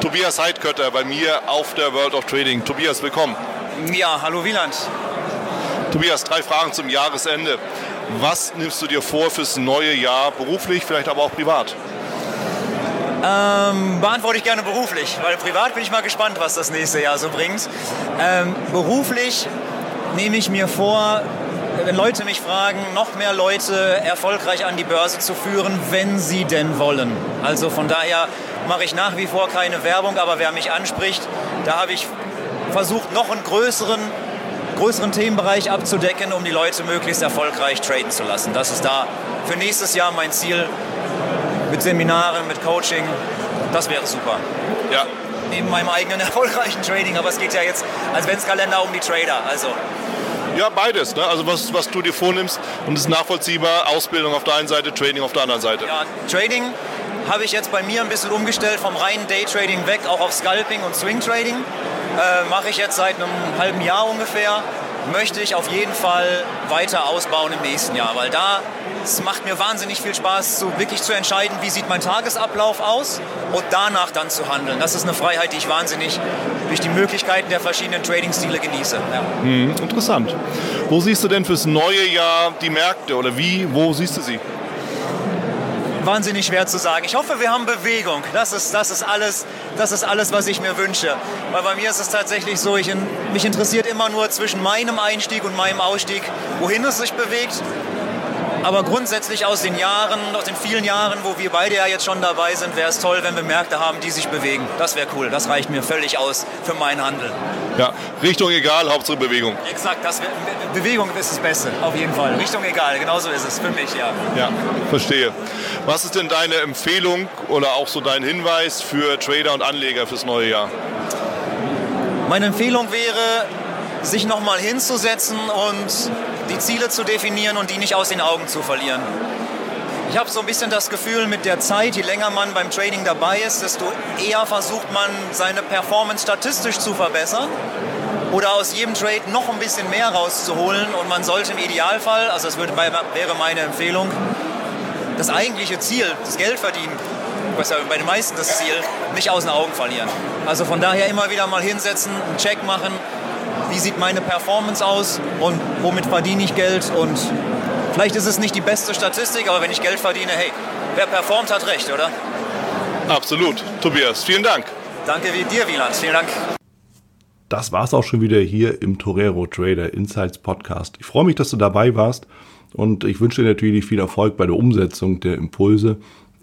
Tobias Heidkötter bei mir auf der World of Trading. Tobias, willkommen. Ja, hallo Wieland. Tobias, drei Fragen zum Jahresende. Was nimmst du dir vor fürs neue Jahr, beruflich, vielleicht aber auch privat? Ähm, beantworte ich gerne beruflich, weil privat bin ich mal gespannt, was das nächste Jahr so bringt. Ähm, beruflich nehme ich mir vor, wenn Leute mich fragen, noch mehr Leute erfolgreich an die Börse zu führen, wenn sie denn wollen. Also von daher mache ich nach wie vor keine Werbung, aber wer mich anspricht, da habe ich versucht, noch einen größeren, größeren Themenbereich abzudecken, um die Leute möglichst erfolgreich traden zu lassen. Das ist da für nächstes Jahr mein Ziel mit Seminaren, mit Coaching. Das wäre super. Ja. Neben meinem eigenen erfolgreichen Trading, aber es geht ja jetzt als Adventskalender um die Trader. Also ja, beides. Ne? Also was, was du dir vornimmst und es ist nachvollziehbar. Ausbildung auf der einen Seite, Trading auf der anderen Seite. Ja, Trading habe ich jetzt bei mir ein bisschen umgestellt vom reinen Daytrading weg, auch auf Scalping und Swing Trading. Äh, Mache ich jetzt seit einem halben Jahr ungefähr. Möchte ich auf jeden Fall weiter ausbauen im nächsten Jahr, weil da es macht mir wahnsinnig viel Spaß, so wirklich zu entscheiden, wie sieht mein Tagesablauf aus und danach dann zu handeln. Das ist eine Freiheit, die ich wahnsinnig durch die Möglichkeiten der verschiedenen Trading-Stile genieße. Ja. Hm, interessant. Wo siehst du denn fürs neue Jahr die Märkte oder wie, wo siehst du sie? Wahnsinnig schwer zu sagen. Ich hoffe, wir haben Bewegung. Das ist, das ist, alles, das ist alles, was ich mir wünsche. Weil bei mir ist es tatsächlich so, ich, mich interessiert immer nur zwischen meinem Einstieg und meinem Ausstieg, wohin es sich bewegt. Aber grundsätzlich aus den Jahren, aus den vielen Jahren, wo wir beide ja jetzt schon dabei sind, wäre es toll, wenn wir Märkte haben, die sich bewegen. Das wäre cool. Das reicht mir völlig aus für meinen Handel. Ja, Richtung egal, Hauptsache Bewegung. Exakt, das Bewegung ist das Beste, auf jeden Fall. Richtung egal, genauso ist es für mich, ja. Ja, verstehe. Was ist denn deine Empfehlung oder auch so dein Hinweis für Trader und Anleger fürs neue Jahr? Meine Empfehlung wäre, sich nochmal hinzusetzen und die Ziele zu definieren und die nicht aus den Augen zu verlieren. Ich habe so ein bisschen das Gefühl, mit der Zeit, je länger man beim Trading dabei ist, desto eher versucht man, seine Performance statistisch zu verbessern oder aus jedem Trade noch ein bisschen mehr rauszuholen. Und man sollte im Idealfall, also das wäre meine Empfehlung, das eigentliche Ziel, das Geldverdienen, was ja bei den meisten das Ziel, nicht aus den Augen verlieren. Also von daher immer wieder mal hinsetzen, einen Check machen, wie sieht meine Performance aus und womit verdiene ich Geld und vielleicht ist es nicht die beste Statistik, aber wenn ich Geld verdiene, hey, wer performt, hat recht, oder? Absolut. Tobias, vielen Dank. Danke wie dir, Wieland. Vielen Dank. Das war es auch schon wieder hier im Torero Trader Insights Podcast. Ich freue mich, dass du dabei warst und ich wünsche dir natürlich viel Erfolg bei der Umsetzung der Impulse.